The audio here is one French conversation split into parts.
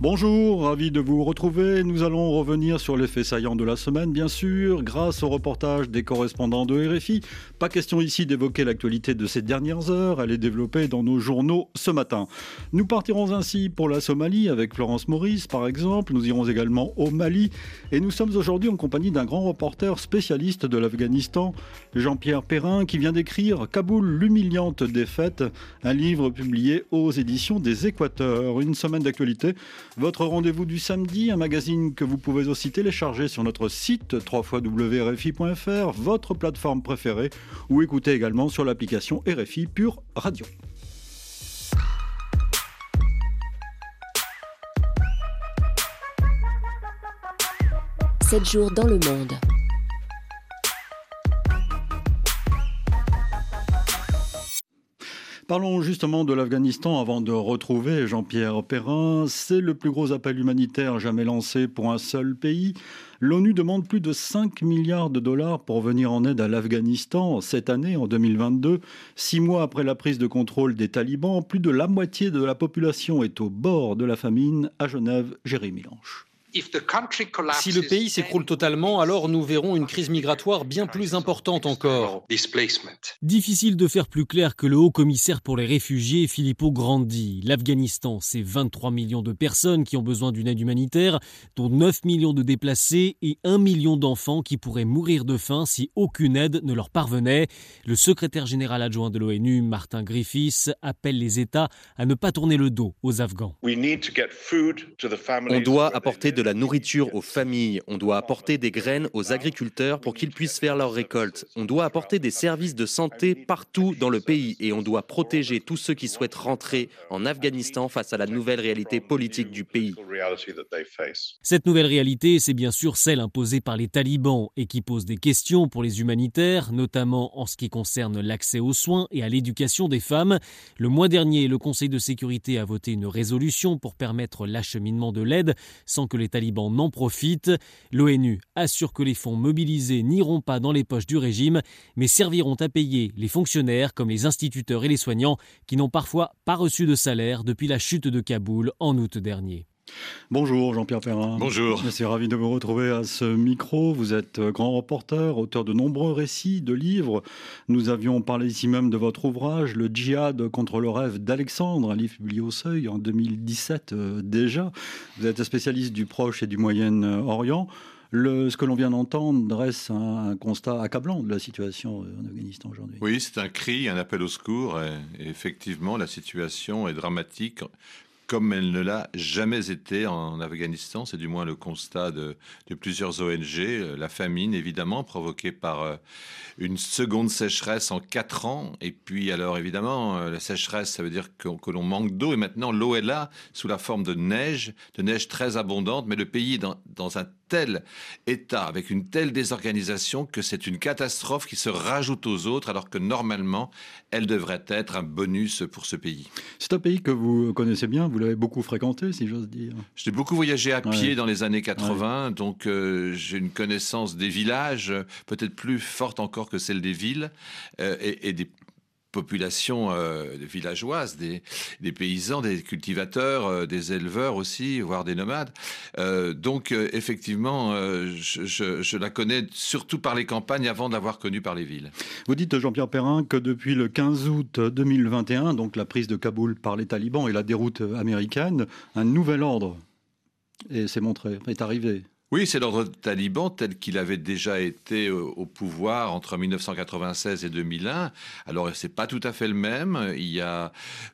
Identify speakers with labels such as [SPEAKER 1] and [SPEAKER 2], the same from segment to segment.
[SPEAKER 1] Bonjour, ravi de vous retrouver. Nous allons revenir sur les faits saillants de la semaine, bien sûr, grâce au reportage des correspondants de RFI. Pas question ici d'évoquer l'actualité de ces dernières heures, elle est développée dans nos journaux ce matin. Nous partirons ainsi pour la Somalie avec Florence Maurice, par exemple. Nous irons également au Mali et nous sommes aujourd'hui en compagnie d'un grand reporter spécialiste de l'Afghanistan, Jean-Pierre Perrin, qui vient d'écrire Kaboul, l'humiliante défaite, un livre publié aux éditions des Équateurs. Une semaine d'actualité votre rendez-vous du samedi, un magazine que vous pouvez aussi télécharger sur notre site www.rfi.fr, votre plateforme préférée, ou écouter également sur l'application RFI Pure Radio.
[SPEAKER 2] « 7 jours dans le monde.
[SPEAKER 1] Parlons justement de l'Afghanistan avant de retrouver Jean-Pierre Perrin. C'est le plus gros appel humanitaire jamais lancé pour un seul pays. L'ONU demande plus de 5 milliards de dollars pour venir en aide à l'Afghanistan cette année, en 2022. Six mois après la prise de contrôle des talibans, plus de la moitié de la population est au bord de la famine. À Genève, Jérémy Lanche.
[SPEAKER 3] Si le pays s'écroule totalement, alors nous verrons une crise migratoire bien plus importante encore.
[SPEAKER 4] Difficile de faire plus clair que le haut commissaire pour les réfugiés, Filippo Grandi. L'Afghanistan, c'est 23 millions de personnes qui ont besoin d'une aide humanitaire, dont 9 millions de déplacés et 1 million d'enfants qui pourraient mourir de faim si aucune aide ne leur parvenait. Le secrétaire général adjoint de l'ONU, Martin Griffiths, appelle les États à ne pas tourner le dos aux Afghans.
[SPEAKER 5] On doit apporter de la nourriture aux familles, on doit apporter des graines aux agriculteurs pour qu'ils puissent faire leurs récoltes, on doit apporter des services de santé partout dans le pays et on doit protéger tous ceux qui souhaitent rentrer en Afghanistan face à la nouvelle réalité politique du pays.
[SPEAKER 4] Cette nouvelle réalité, c'est bien sûr celle imposée par les talibans et qui pose des questions pour les humanitaires, notamment en ce qui concerne l'accès aux soins et à l'éducation des femmes. Le mois dernier, le Conseil de sécurité a voté une résolution pour permettre l'acheminement de l'aide sans que les talibans n'en profitent. L'ONU assure que les fonds mobilisés n'iront pas dans les poches du régime, mais serviront à payer les fonctionnaires comme les instituteurs et les soignants qui n'ont parfois pas reçu de salaire depuis la chute de Kaboul en août dernier.
[SPEAKER 1] Bonjour Jean-Pierre Perrin.
[SPEAKER 6] Bonjour.
[SPEAKER 1] Je suis ravi de vous retrouver à ce micro. Vous êtes grand reporter, auteur de nombreux récits, de livres. Nous avions parlé ici même de votre ouvrage, Le djihad contre le rêve d'Alexandre, un livre publié au Seuil en 2017 euh, déjà. Vous êtes spécialiste du Proche et du Moyen-Orient. ce que l'on vient d'entendre dresse un, constat accablant de la situation en Afghanistan aujourd'hui.
[SPEAKER 6] Oui, c'est un cri, un appel au secours. et effectivement, la situation est dramatique comme elle ne l'a jamais été en Afghanistan. C'est du moins le constat de, plusieurs ONG. Euh, la famine, évidemment, provoquée par euh, une seconde sécheresse en quatre ans. Et puis, alors, évidemment, euh, la sécheresse, ça veut dire que, l'on manque d'eau. Et maintenant, l'eau est là, sous la forme de neige, de neige très abondante. Mais le pays est dans, dans un tel état, avec une telle désorganisation, que c'est une catastrophe qui se rajoute aux autres, alors que normalement, elle devrait être un bonus pour ce pays.
[SPEAKER 1] C'est un pays que vous connaissez bien, vous l'avez beaucoup fréquenté, si j'ose dire.
[SPEAKER 6] J'ai beaucoup voyagé à pied dans les années 80, donc euh, j'ai une connaissance des villages, peut-être plus forte encore que celle des villes, euh, et, et des population euh, villageoise, des, paysans, des cultivateurs, euh, des éleveurs aussi, voire des nomades. Euh, donc effectivement, je, la connais surtout par les campagnes avant de l'avoir connue par les villes.
[SPEAKER 1] Vous dites, Jean-Pierre Perrin, que depuis le 15 août 2021, donc la prise de Kaboul par les talibans et la déroute américaine, un nouvel ordre est montré, est arrivé.
[SPEAKER 6] Oui, c'est l'ordre taliban tel qu'il avait déjà été au pouvoir entre 1996 et 2001. Alors, c'est pas tout à fait le même. Il y a,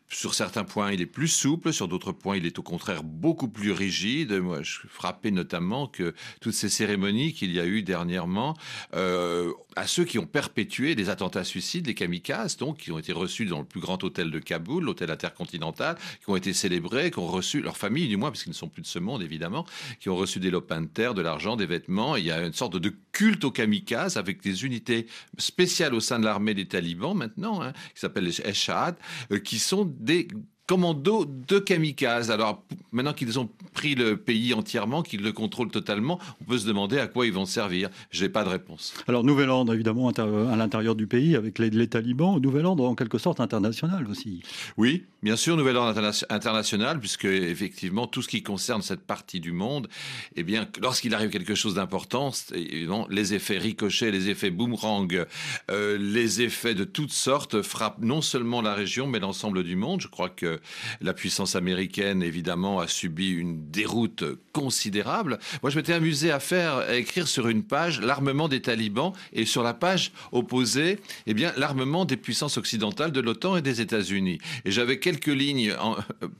[SPEAKER 6] sur certains points, il est plus souple, sur d'autres points, il est au contraire beaucoup plus rigide. Moi, je suis frappé notamment que toutes ces cérémonies qu'il y a eu dernièrement, euh, à ceux qui ont perpétué des attentats suicides, les kamikazes, donc, qui ont été reçus dans le plus grand hôtel de Kaboul, l'hôtel intercontinental, qui ont été célébrés, qui ont reçu, leur famille du moins, parce qu'ils ne sont plus de ce monde, évidemment, qui ont reçu des lopins de terre de l'argent, des vêtements. Il y a une sorte de culte aux kamikazes avec des unités spéciales au sein de l'armée des talibans maintenant, hein, qui s'appellent les Eshad, euh, qui sont des commando de kamikazes. Alors maintenant qu'ils ont pris le pays entièrement, qu'ils le contrôlent totalement, on peut se demander à quoi ils vont servir. Je n'ai pas de réponse.
[SPEAKER 1] Alors Nouvelle-Ordre, évidemment, à l'intérieur du pays, avec les, les talibans. Nouvelle-Ordre, en quelque sorte, international aussi.
[SPEAKER 6] Oui, bien sûr, Nouvelle-Ordre international, puisque effectivement, tout ce qui concerne cette partie du monde, eh bien, lorsqu'il arrive quelque chose d'important, évidemment, les effets ricochets, les effets boomerang, euh, les effets de toutes sortes frappent non seulement la région, mais l'ensemble du monde. Je crois que la puissance américaine, évidemment, a subi une déroute considérable. Moi, je m'étais amusé à faire, à écrire sur une page l'armement des talibans et sur la page opposée, eh bien, l'armement des puissances occidentales de l'OTAN et des États-Unis. Et j'avais quelques lignes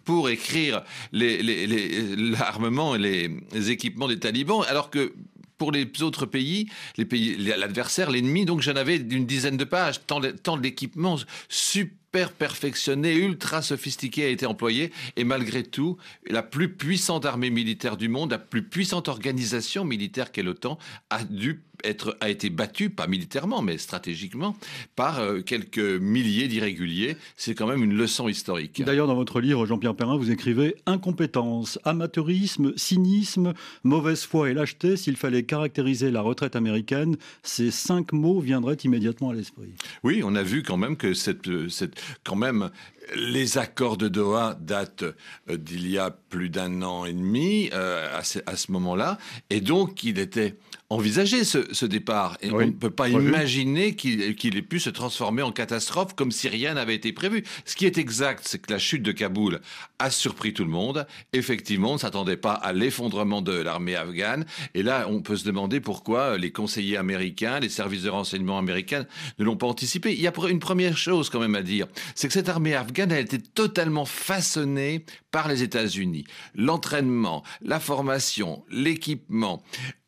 [SPEAKER 6] pour écrire l'armement et les équipements des talibans, alors que pour les autres pays, les pays, l'adversaire, l'ennemi, donc j'en avais une dizaine de pages, tant, tant l'équipement super perfectionné, ultra sophistiqué a été employé. Et malgré tout, la plus puissante armée militaire du monde, la plus puissante organisation militaire qu'est l'OTAN, a dû être, a été battue, pas militairement, mais stratégiquement, par euh, quelques milliers d'irréguliers. C'est quand même une leçon historique.
[SPEAKER 1] D'ailleurs, dans votre livre, Jean-Pierre Perrin, vous écrivez Incompétence, amateurisme, cynisme, mauvaise foi et lâcheté. S'il fallait caractériser la retraite américaine, ces cinq mots viendraient immédiatement à l'esprit.
[SPEAKER 6] Oui, on a vu quand même que cette, cette quand même, les accords de Doha datent euh, d'il y a plus d'un an et demi euh, à ce, moment-là, et donc il était envisagé ce, départ. Et on ne peut pas imaginer qu'il ait pu se transformer en catastrophe comme si rien n'avait été prévu. Ce qui est exact, c'est que la chute de Kaboul a surpris tout le monde. Effectivement, on ne s'attendait pas à l'effondrement de l'armée afghane. Et là, on peut se demander pourquoi les conseillers américains, les services de renseignement américains ne l'ont pas anticipé. Il y a une première chose quand même à dire, c'est que cette armée afghane a été totalement façonnée par les États-Unis. L'entraînement, la formation, l'équipement,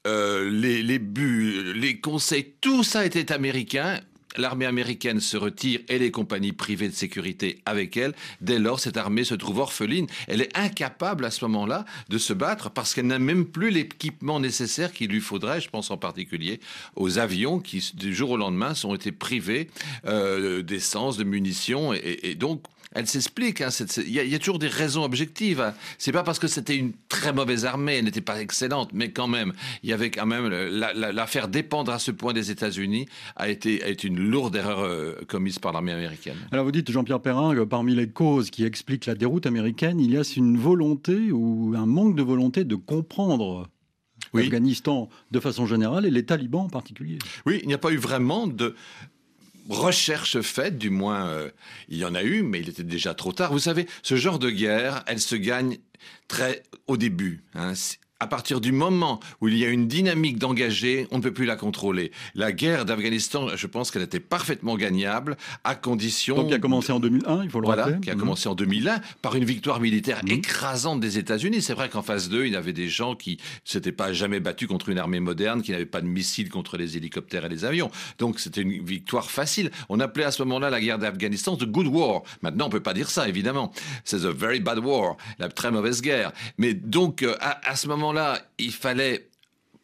[SPEAKER 6] euh, les, buts, les conseils, tout ça était américain l'armée américaine se retire et les compagnies privées de sécurité avec elle. Dès lors, cette armée se trouve orpheline. Elle est incapable à ce moment-là de se battre parce qu'elle n'a même plus l'équipement nécessaire qu'il lui faudrait. Je pense en particulier aux avions qui, du jour au lendemain, sont été privés euh, d'essence, de munitions. et donc, elle s'explique. Hein, il y, a toujours des raisons objectives. Hein. C'est pas parce que c'était une très mauvaise armée, elle n'était pas excellente, mais quand même, il y avait quand même l'affaire dépendre à ce point des États-Unis a été, une lourde erreur euh, commise par l'armée américaine.
[SPEAKER 1] Alors vous dites, Jean-Pierre Perrin, que parmi les causes qui expliquent la déroute américaine, il y a une volonté ou un manque de volonté de comprendre l'Afghanistan de façon générale et les talibans en particulier.
[SPEAKER 6] Oui, il n'y a pas eu vraiment de recherche faite, du moins euh, il y en a eu, mais il était déjà trop tard. Vous savez, ce genre de guerre, elle se gagne très au début. Hein à partir du moment où il y a une dynamique d'engagé, on ne peut plus la contrôler. La guerre d'Afghanistan, je pense qu'elle était parfaitement gagnable à condition.
[SPEAKER 1] Donc qui a commencé en 2001, il faut le
[SPEAKER 6] voilà, Qui a mhm. commencé en 2001 par une victoire militaire mhm. écrasante des États-Unis. C'est vrai qu'en phase 2, il y avait des gens qui s'étaient pas jamais battus contre une armée moderne, qui n'avaient pas de missiles contre les hélicoptères et les avions. Donc c'était une victoire facile. On appelait à ce moment-là la guerre d'Afghanistan the good war. Maintenant, on peut pas dire ça, évidemment. C'est the very bad war, la très mauvaise guerre. Mais donc euh, à ce moment là il fallait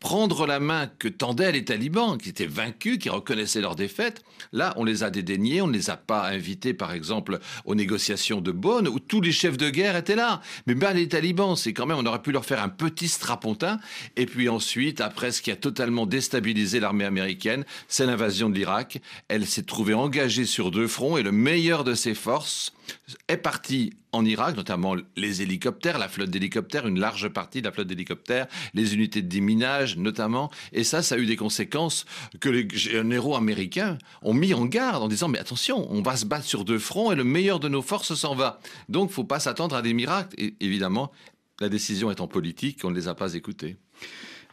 [SPEAKER 6] prendre la main que tendaient les talibans, qui étaient vaincus, qui reconnaissaient leur défaite. Là, on les a dédaignés, on ne les a pas invités, par exemple, aux négociations de Bonn, où tous les chefs de guerre étaient là. Mais ben, les talibans, c'est quand même, on aurait pu leur faire un petit strapontin. Et puis ensuite, après, ce qui a totalement déstabilisé l'armée américaine, c'est l'invasion de l'Irak. Elle s'est trouvée engagée sur deux fronts, et le meilleur de ses forces est parti en Irak, notamment les hélicoptères, la flotte d'hélicoptères, une large partie de la flotte d'hélicoptères, les unités de déminage notamment. Et ça, ça a eu des conséquences que les généraux américains ont mis en garde en disant mais attention, on va se battre sur deux fronts et le meilleur de nos forces s'en va. Donc, il faut pas s'attendre à des miracles. Et évidemment, la décision étant politique, on ne les a pas écoutés.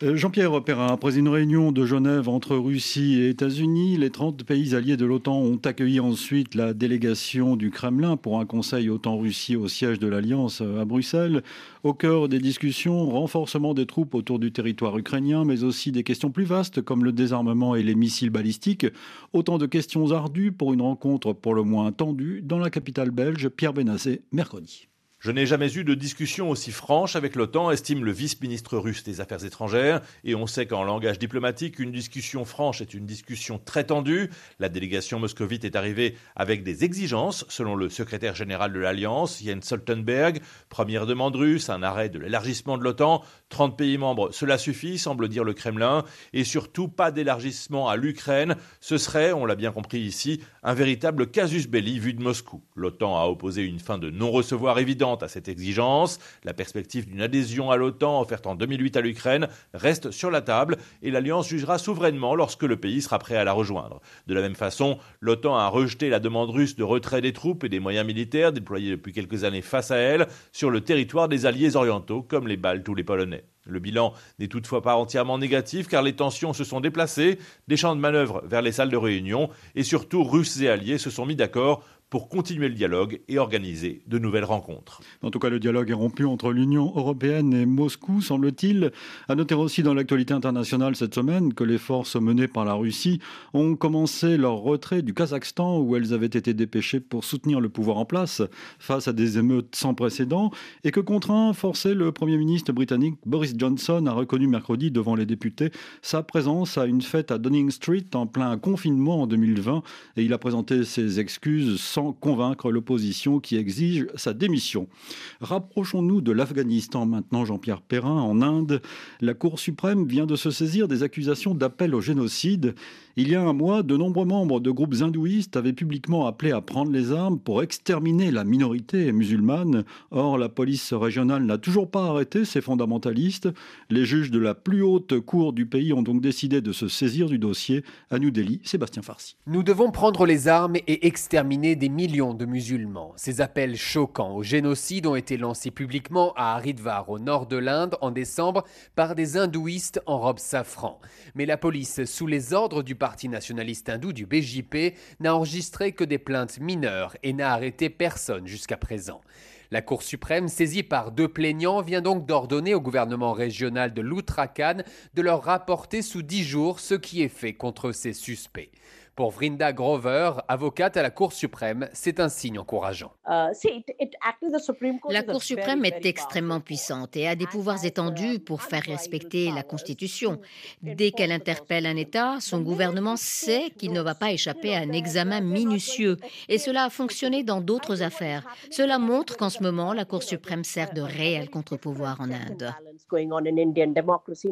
[SPEAKER 1] Euh, Jean-Pierre Perrin, après une réunion de Genève entre Russie et États-Unis, les 30 pays alliés de l'OTAN ont accueilli ensuite la délégation du Kremlin pour un conseil OTAN-Russie au siège de l'Alliance à Bruxelles. Au cœur des discussions, renforcement des troupes autour du territoire ukrainien, mais aussi des questions plus vastes comme le désarmement et les missiles balistiques. Autant de questions ardues pour une rencontre pour le moins tendue dans la capitale belge, Pierre Benassé, mercredi.
[SPEAKER 7] Je n'ai jamais eu de discussion aussi franche avec l'OTAN, estime le vice-ministre russe des Affaires étrangères. Et on sait qu'en langage diplomatique, une discussion franche est une discussion très tendue. La délégation moscovite est arrivée avec des exigences, selon le secrétaire général de l'Alliance, Jens Stoltenberg. Première demande russe, un arrêt de l'élargissement de l'OTAN. 30 pays membres, cela suffit, semble dire le Kremlin. Et surtout, pas d'élargissement à l'Ukraine. Ce serait, on l'a bien compris ici, un véritable casus belli vu de Moscou. L'OTAN a opposé une fin de non-recevoir évidente à cette exigence. La perspective d'une adhésion à l'OTAN offerte en 2008 à l'Ukraine reste sur la table et l'Alliance jugera souverainement lorsque le pays sera prêt à la rejoindre. De la même façon, l'OTAN a rejeté la demande russe de retrait des troupes et des moyens militaires déployés depuis quelques années face à elle sur le territoire des alliés orientaux comme les Baltes ou les Polonais. Le bilan n'est toutefois pas entièrement négatif car les tensions se sont déplacées. Des champs de manœuvre vers les salles de réunion et surtout Russes et alliés se sont mis d'accord pour continuer le dialogue et organiser de nouvelles rencontres.
[SPEAKER 1] En tout cas, le dialogue est rompu entre l'Union européenne et Moscou, semble-t-il. À noter aussi dans l'actualité internationale cette semaine que les forces menées par la Russie ont commencé leur retrait du Kazakhstan où elles avaient été dépêchées pour soutenir le pouvoir en place face à des émeutes sans précédent et que contraint, forcé, le Premier ministre britannique Boris Johnson a reconnu mercredi devant les députés sa présence à une fête à Downing Street en plein confinement en 2020 et il a présenté ses excuses sans convaincre l'opposition qui exige sa démission. Rapprochons-nous de l'Afghanistan maintenant, Jean-Pierre Perrin. En Inde, la Cour suprême vient de se saisir des accusations d'appel au génocide. Il y a un mois, de nombreux membres de groupes hindouistes avaient publiquement appelé à prendre les armes pour exterminer la minorité musulmane. Or, la police régionale n'a toujours pas arrêté ces fondamentalistes. Les juges de la plus haute cour du pays ont donc décidé de se saisir du dossier. À New Delhi, Sébastien Farsi.
[SPEAKER 8] Nous devons prendre les armes et exterminer des millions de musulmans. Ces appels choquants au génocide ont été lancés publiquement à Haridwar, au nord de l'Inde, en décembre, par des hindouistes en robe safran. Mais la police, sous les ordres du parti nationaliste hindou du BJP, n'a enregistré que des plaintes mineures et n'a arrêté personne jusqu'à présent. La Cour suprême, saisie par deux plaignants, vient donc d'ordonner au gouvernement régional de l'Uttarakhand de leur rapporter sous dix jours ce qui est fait contre ces suspects. Pour Vrinda Grover, avocate à la Cour suprême, c'est un signe encourageant.
[SPEAKER 9] Uh, la Cour suprême est extrêmement puissante et a des pouvoirs étendus pour faire respecter la Constitution. Dès qu'elle interpelle un État, son gouvernement sait qu'il ne va pas échapper à un examen minutieux. Et cela a fonctionné dans d'autres affaires. Cela montre qu'en ce moment, la Cour suprême sert de réel contre-pouvoir en Inde.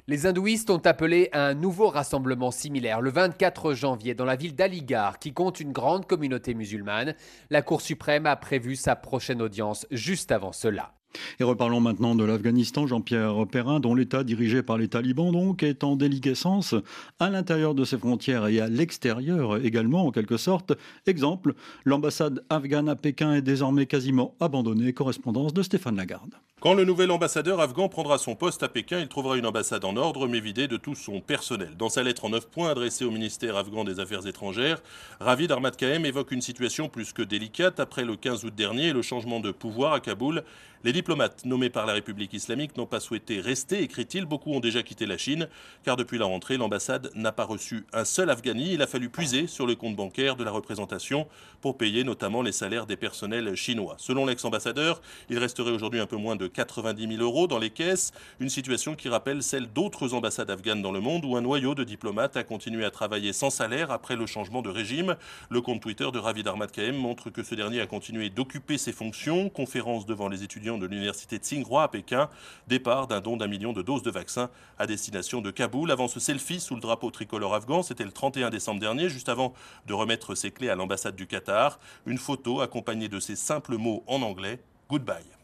[SPEAKER 8] Les hindouistes ont appelé à un nouveau rassemblement similaire le 24 janvier dans la ville d'Aligar, qui compte une grande communauté musulmane. La Cour suprême a prévu sa prochaine audience juste avant cela.
[SPEAKER 1] Et reparlons maintenant de l'Afghanistan, Jean-Pierre Perrin, dont l'État dirigé par les talibans donc est en déliquescence à l'intérieur de ses frontières et à l'extérieur également en quelque sorte. Exemple, l'ambassade afghane à Pékin est désormais quasiment abandonnée. Correspondance de Stéphane Lagarde.
[SPEAKER 10] Quand le nouvel ambassadeur afghan prendra son poste à Pékin, il trouvera une ambassade en ordre mais vidée de tout son personnel. Dans sa lettre en neuf points adressée au ministère afghan des Affaires étrangères, Ravid Kahem évoque une situation plus que délicate après le 15 août dernier et le changement de pouvoir à Kaboul. Les diplomates nommés par la République islamique n'ont pas souhaité rester, écrit-il. Beaucoup ont déjà quitté la Chine, car depuis la rentrée, l'ambassade n'a pas reçu un seul Afghani. Il a fallu puiser sur le compte bancaire de la représentation pour payer notamment les salaires des personnels chinois. Selon l'ex-ambassadeur, il resterait aujourd'hui un peu moins de 90 000 euros dans les caisses, une situation qui rappelle celle d'autres ambassades afghanes dans le monde où un noyau de diplomates a continué à travailler sans salaire après le changement de régime. Le compte Twitter de Ravid Ahmad Kahem montre que ce dernier a continué d'occuper ses fonctions, conférences devant les étudiants de l'université Tsinghua à Pékin, départ d'un don d'un million de doses de vaccins à destination de Kaboul. Avant ce selfie sous le drapeau tricolore afghan, c'était le 31 décembre dernier, juste avant de remettre ses clés à l'ambassade du Qatar. Une photo accompagnée de ces simples mots en anglais Goodbye.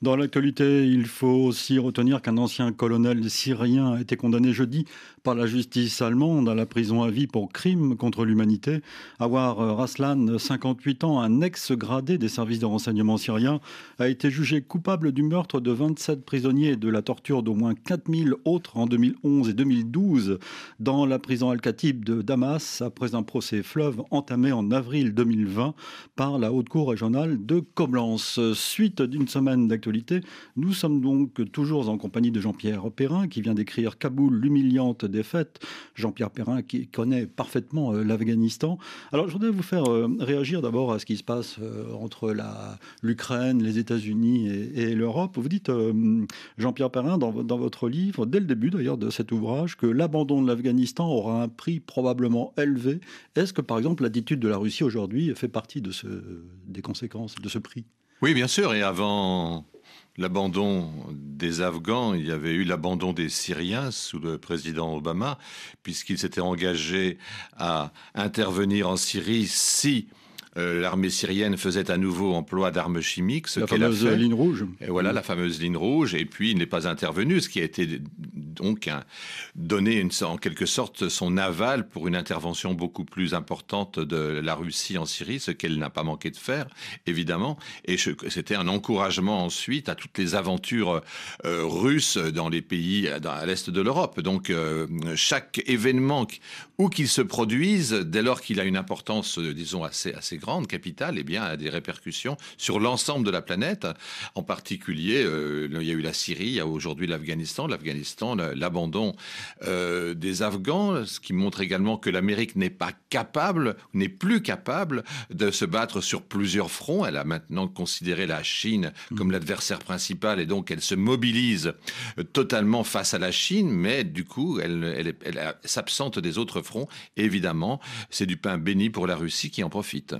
[SPEAKER 1] Dans l'actualité, il faut aussi retenir qu'un ancien colonel syrien a été condamné jeudi par la justice allemande à la prison à vie pour crime contre l'humanité. Awar Raslan, 58 ans, un ex-gradé des services de renseignement syriens, a été jugé coupable du meurtre de 27 prisonniers et de la torture d'au moins 4000 autres en 2011 et 2012 dans la prison Al-Khatib de Damas après un procès fleuve entamé en avril 2020 par la Haute Cour régionale de Coblence. Suite d'une semaine d'actualité. Nous sommes donc toujours en compagnie de Jean-Pierre Perrin qui vient d'écrire Kaboul, l'humiliante défaite. Jean-Pierre Perrin qui connaît parfaitement euh, l'Afghanistan. Alors je voudrais vous faire euh, réagir d'abord à ce qui se passe euh, entre l'Ukraine, les États-Unis et, l'Europe. Vous dites, Jean-Pierre Perrin, dans, votre livre, dès le début d'ailleurs de cet ouvrage, que l'abandon de l'Afghanistan aura un prix probablement élevé. Est-ce que par exemple l'attitude de la Russie aujourd'hui fait partie de des conséquences de ce prix?
[SPEAKER 6] Oui, bien sûr. Et avant l'abandon des Afghans, il y avait eu l'abandon des Syriens sous le président Obama, puisqu'il s'était engagé à intervenir en Syrie si euh, l'armée syrienne faisait à nouveau emploi d'armes chimiques,
[SPEAKER 1] ce qu'elle a fait. La fameuse ligne rouge.
[SPEAKER 6] Et voilà, la fameuse ligne rouge. Et puis, il n'est pas intervenu, ce qui a été donc donné une, en quelque sorte son aval pour une intervention beaucoup plus importante de la Russie en Syrie, ce qu'elle n'a pas manqué de faire, évidemment. Et c'était un encouragement ensuite à toutes les aventures euh, russes dans les pays à l'est de l'Europe. Donc, euh, chaque événement, où qu'il se produise, dès lors qu'il a une importance, disons, assez, assez grande capitale, eh bien, a des répercussions sur l'ensemble de la planète. En particulier, euh, il y a eu la Syrie, il y a aujourd'hui l'Afghanistan. L'Afghanistan, l'abandon euh, des Afghans, ce qui montre également que l'Amérique n'est pas capable, n'est plus capable de se battre sur plusieurs fronts. Elle a maintenant considéré la Chine comme mm. l'adversaire principal et donc elle se mobilise totalement face à la Chine, mais du coup, elle, elle s'absente des autres fronts. évidemment, c'est du pain béni pour la Russie qui en profite.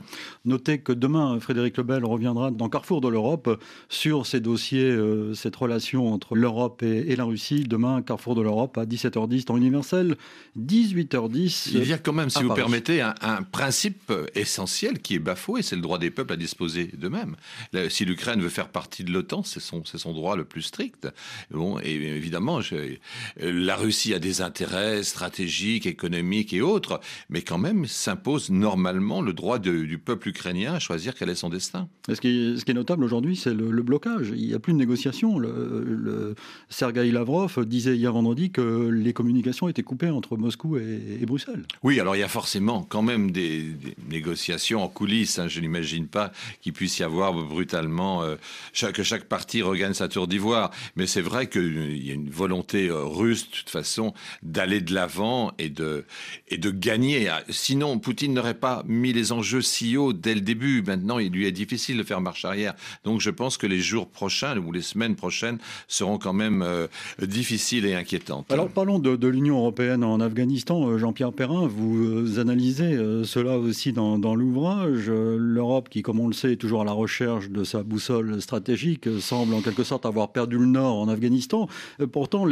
[SPEAKER 1] Notez que demain, Frédéric Lebel reviendra dans Carrefour de l'Europe sur ces dossiers, euh, cette relation entre l'Europe et, la Russie. Demain, Carrefour de l'Europe à 17h10 temps universel, 18h10.
[SPEAKER 6] Il y a quand même, si vous permettez, un, principe essentiel qui est bafoué, c'est le droit des peuples à disposer d'eux-mêmes. Si l'Ukraine veut faire partie de l'OTAN, c'est son, son droit le plus strict. Bon, et évidemment, la Russie a des intérêts stratégiques, économiques et autres, mais quand même s'impose normalement le droit du peuple ukrainien à choisir quel est son destin.
[SPEAKER 1] ce, qui est, notable aujourd'hui, c'est le, blocage. Il n'y a plus de négociations. Le, le Sergei Lavrov disait hier vendredi que les communications étaient coupées entre Moscou et, Bruxelles.
[SPEAKER 6] Oui, alors il y a forcément quand même des, négociations en coulisses. Hein. Je n'imagine pas qu'il puisse y avoir brutalement euh, chaque, que chaque partie regagne sa tour d'ivoire. Mais c'est vrai qu'il y a une volonté euh, russe, de toute façon, d'aller de l'avant et de, et de gagner. Sinon, Poutine n'aurait pas mis les enjeux si dès le début. Maintenant, il lui est difficile de faire marche arrière. Donc, je pense que les jours prochains ou les semaines prochaines seront quand même euh, difficiles et inquiétantes.
[SPEAKER 1] Alors, parlons de, l'Union européenne en Afghanistan. Euh, Jean-Pierre Perrin, vous euh, analysez cela aussi dans, l'ouvrage. L'Europe, qui, comme on le sait, est toujours à la recherche de sa boussole stratégique, semble en quelque sorte avoir perdu le nord en Afghanistan. Pourtant,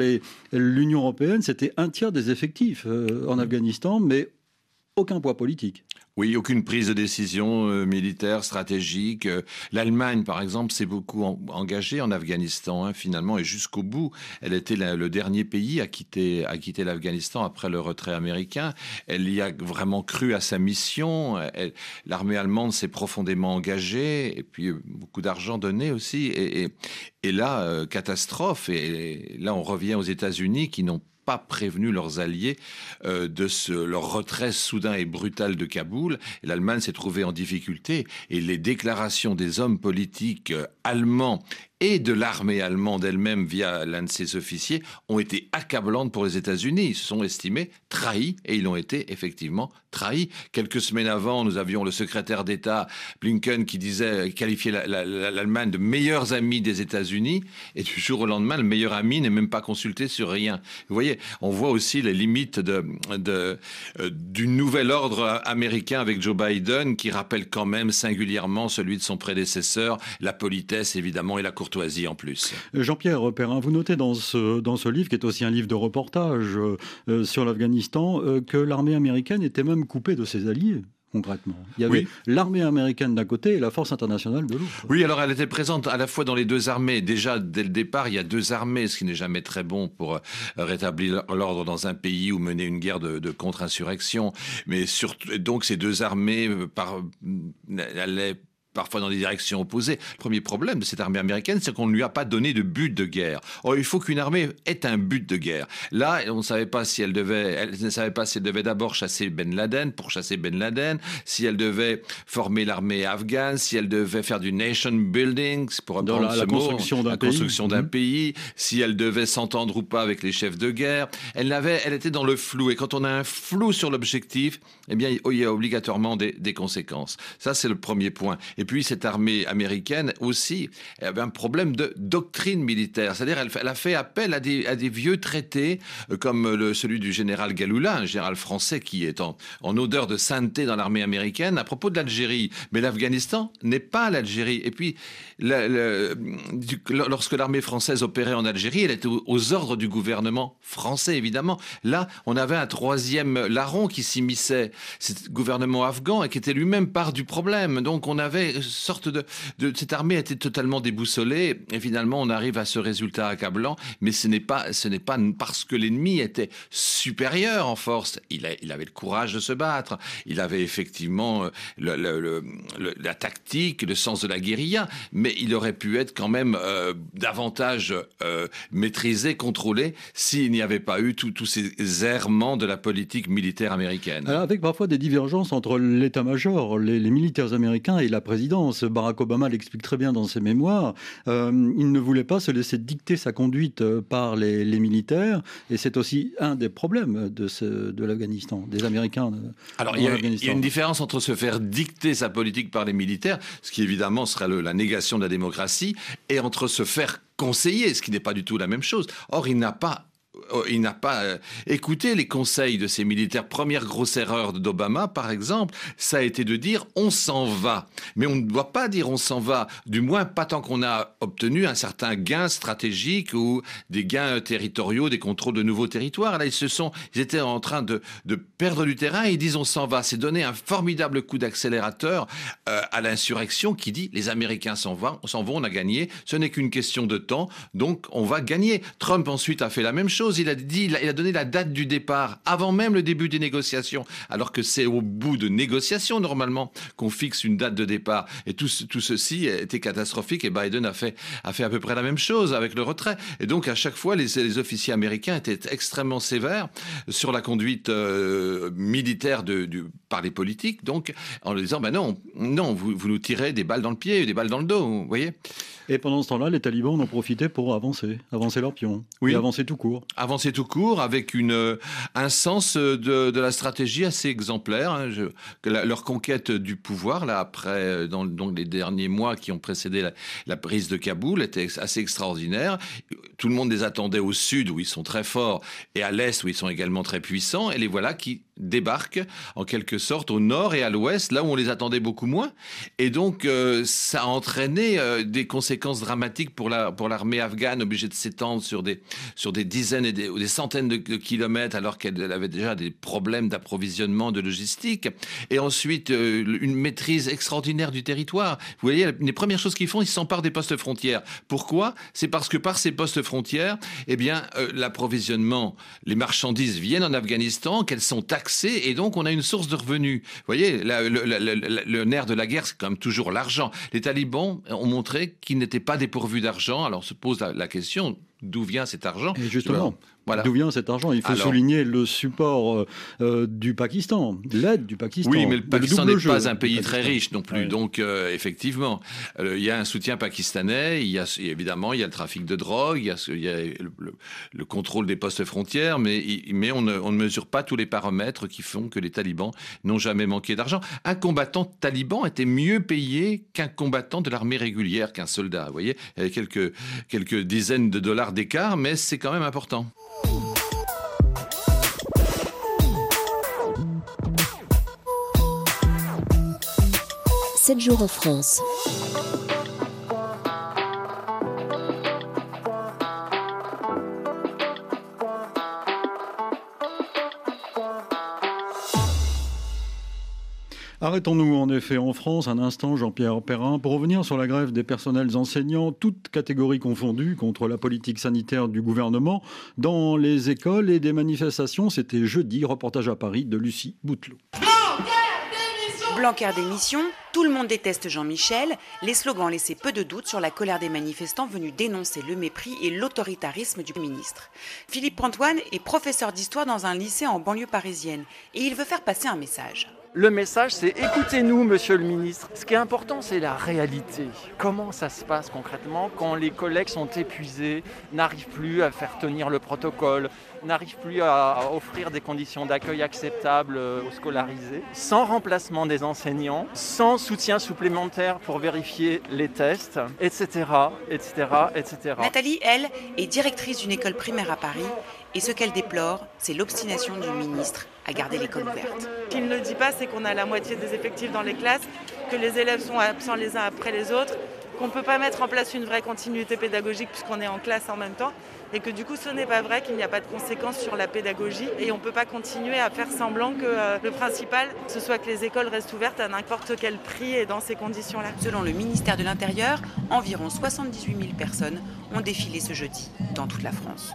[SPEAKER 1] l'Union européenne, c'était un tiers des effectifs en Afghanistan, mais aucun poids politique.
[SPEAKER 6] Oui, aucune prise de décision euh, militaire, stratégique. Euh, L'Allemagne, par exemple, s'est beaucoup engagée en Afghanistan, hein, finalement, et jusqu'au bout. Elle était le dernier pays à quitter, l'Afghanistan après le retrait américain. Elle y a vraiment cru à sa mission. L'armée allemande s'est profondément engagée, et puis euh, beaucoup d'argent donné aussi. Et, et là, catastrophe. Et là, on revient aux États-Unis qui n'ont pas prévenu leurs alliés euh, de leur retrait soudain et brutal de Kaboul. L'Allemagne s'est trouvée en difficulté et les déclarations des hommes politiques euh, allemands et de l'armée allemande elle-même via l'un de ses officiers ont été accablantes pour les États-Unis. Ils se sont estimés trahis et ils ont été effectivement trahis. Quelques semaines avant, nous avions le secrétaire d'État Blinken qui disait qualifier l'Allemagne de meilleurs amis des États-Unis et du jour au lendemain, le meilleur ami n'est même pas consulté sur rien. Vous voyez, on voit aussi les limites de, de, euh, du nouvel ordre américain avec Joe Biden qui rappelle quand même singulièrement celui de son prédécesseur, la politesse évidemment et la courtoisie en plus.
[SPEAKER 1] Jean-Pierre Perrin, vous notez dans ce, dans ce livre, qui est aussi un livre de reportage euh, sur l'Afghanistan, euh, que l'armée américaine était même coupée de ses alliés concrètement. Il y avait l'armée américaine d'un côté et la force internationale de l'autre.
[SPEAKER 6] Oui, alors elle était présente à la fois dans les deux armées. Déjà, dès le départ, il y a deux armées, ce qui n'est jamais très bon pour euh, rétablir l'ordre dans un pays ou mener une guerre de, contre-insurrection. Mais surtout, donc ces deux armées par, allaient parfois dans des directions opposées. Le premier problème de cette armée américaine, c'est qu'on ne lui a pas donné de but de guerre. Or, il faut qu'une armée ait un but de guerre. Là, on ne savait pas si elle devait, elle ne savait pas si elle devait d'abord chasser Ben Laden, pour chasser Ben Laden, si elle devait former l'armée afghane, si elle devait faire du nation building, pour reprendre
[SPEAKER 1] la, construction d'un pays.
[SPEAKER 6] construction d'un mmh. pays, si elle devait s'entendre ou pas avec les chefs de guerre. Elle n'avait, elle était dans le flou. Et quand on a un flou sur l'objectif, eh bien, il y a obligatoirement des, conséquences. Ça, c'est le premier point. Et puis, cette armée américaine aussi avait un problème de doctrine militaire. C'est-à-dire, elle, a fait appel à des, vieux traités, euh, comme celui du général Galula, un général français qui est en, en odeur de sainteté dans l'armée américaine, à propos de l'Algérie. Mais l'Afghanistan n'est pas l'Algérie. Et puis, lorsque l'armée française opérait en Algérie, elle était aux, ordres du gouvernement français, évidemment. Là, on avait un troisième larron qui s'immisçait, c'est le gouvernement afghan, et qui était lui-même part du problème. Donc, on avait sorte de, cette armée était totalement déboussolée et finalement on arrive à ce résultat accablant. Mais ce n'est pas ce n'est pas parce que l'ennemi était supérieur en force. Il, avait le courage de se battre. Il avait effectivement euh, la tactique, le sens de la guérilla, mais il aurait pu être quand même euh, davantage euh, maîtrisé, contrôlé s'il n'y avait pas eu tous ces errements de la politique militaire américaine.
[SPEAKER 1] avec parfois des divergences entre l'état-major, les, les militaires américains et la présidence. Barack Obama l'explique très bien dans ses mémoires, euh, il ne voulait pas se laisser dicter sa conduite euh, par les, militaires, et c'est aussi un des problèmes de, ce, de l'Afghanistan, des Américains. Euh,
[SPEAKER 6] Alors il y, a, une différence entre se faire dicter sa politique par les militaires, ce qui évidemment serait la négation de la démocratie, et entre se faire conseiller, ce qui n'est pas du tout la même chose. Or, il n'a pas il n'a pas euh, écouté les conseils de ses militaires. Première grosse erreur d'Obama, par exemple, ça a été de dire on s'en va. Mais on ne doit pas dire on s'en va, du moins pas tant qu'on a obtenu un certain gain stratégique ou des gains territoriaux, des contrôles de nouveaux territoires. Là, ils se sont, ils étaient en train de, de perdre du terrain et ils disent on s'en va. C'est donner un formidable coup d'accélérateur euh, à l'insurrection qui dit les Américains s'en vont, s'en vont, on a gagné. Ce n'est qu'une question de temps, donc on va gagner. Trump ensuite a fait la même chose il a dit, il a donné la date du départ avant même le début des négociations, alors que c'est au bout de négociations normalement qu'on fixe une date de départ. Et tout, tout ceci était catastrophique et Biden a fait, à peu près la même chose avec le retrait. Et donc à chaque fois, les, officiers américains étaient extrêmement sévères sur la conduite euh, militaire du, par les politiques, donc en leur disant, ben non, non, vous, vous nous tirez des balles dans le pied, des balles dans le dos, vous voyez.
[SPEAKER 1] Et pendant ce temps-là, les talibans en ont profité pour avancer, avancer leur pion, oui. avancer tout court
[SPEAKER 6] avancer tout court avec une, euh, un sens de, de la stratégie assez exemplaire. Hein. Je, la, leur conquête du pouvoir, là, après, euh, dans, dans, les derniers mois qui ont précédé la, la, prise de Kaboul, était assez extraordinaire. Tout le monde les attendait au sud, où ils sont très forts, et à l'est, où ils sont également très puissants. Et les voilà qui débarquent en quelque sorte au nord et à l'ouest, là où on les attendait beaucoup moins. Et donc, euh, ça a entraîné euh, des conséquences dramatiques pour la pour l'armée afghane, obligée de s'étendre sur des sur des dizaines et des, ou des centaines de, kilomètres, alors qu'elle avait déjà des problèmes d'approvisionnement, de logistique. Et ensuite, euh, une maîtrise extraordinaire du territoire. Vous voyez, les premières choses qu'ils font, ils s'emparent des postes frontières. Pourquoi? C'est parce que par ces postes frontières, eh bien, l'approvisionnement, les marchandises viennent en Afghanistan, qu'elles sont taxées et donc on a une source de revenus. Vous voyez, le, nerf de la guerre, c'est quand même toujours l'argent. Les talibans ont montré qu'ils pas dépourvus d'argent. Alors se pose la, question d'où vient cet argent?
[SPEAKER 1] Et justement, D'où vient cet argent? Il faut souligner le support euh, euh, du Pakistan, l'aide du Pakistan.
[SPEAKER 6] Oui, mais le Pakistan n'est pas un pays très riche non plus. Donc, euh, effectivement, il y a un soutien pakistanais. Il y a évidemment, il y a le trafic de drogue, il y a, le, contrôle des postes frontières, mais, mais on, ne, on, ne, mesure pas tous les paramètres qui font que les talibans n'ont jamais manqué d'argent. Un combattant taliban était mieux payé qu'un combattant de l'armée régulière, qu'un soldat. Vous voyez, il y avait quelques, quelques dizaines de dollars d'écart, mais c'est quand même important.
[SPEAKER 2] 7 jours en France.
[SPEAKER 1] Arrêtons-nous en effet en France un instant, Jean-Pierre Perrin, pour revenir sur la grève des personnels enseignants, toutes catégories confondues, contre la politique sanitaire du gouvernement dans les écoles et des manifestations. C'était jeudi, reportage à Paris de Lucie Boutelot.
[SPEAKER 11] Blanquer démission, tout le monde déteste Jean-Michel, les slogans laissaient peu de doute sur la colère des manifestants venus dénoncer le mépris et l'autoritarisme du ministre. Philippe Antoine est professeur d'histoire dans un lycée en banlieue parisienne et il veut faire passer un message.
[SPEAKER 12] Le message, c'est écoutez-nous, monsieur le ministre. Ce qui est important, c'est la réalité. Comment ça se passe concrètement quand les collègues sont épuisés, n'arrivent plus à faire tenir le protocole, n'arrivent plus à offrir des conditions d'accueil acceptables aux scolarisés, sans remplacement des enseignants, sans soutien supplémentaire pour vérifier les tests, etc., etc., etc.
[SPEAKER 11] Nathalie, elle, est directrice d'une école primaire à Paris et ce qu'elle déplore, c'est l'obstination du ministre à garder l'école ouverte.
[SPEAKER 13] Ce qu'il ne dit pas, c'est qu'on a la moitié des effectifs dans les classes, que les élèves sont absents les uns après les autres, qu'on ne peut pas mettre en place une vraie continuité pédagogique puisqu'on est en classe en même temps, et que du coup ce n'est pas vrai, qu'il n'y a pas de conséquences sur la pédagogie, et on ne peut pas continuer à faire semblant que euh, le principal, ce soit que les écoles restent ouvertes à n'importe quel prix et dans ces conditions-là.
[SPEAKER 11] Selon le ministère de l'Intérieur, environ 78 000 personnes ont défilé ce jeudi dans toute la France.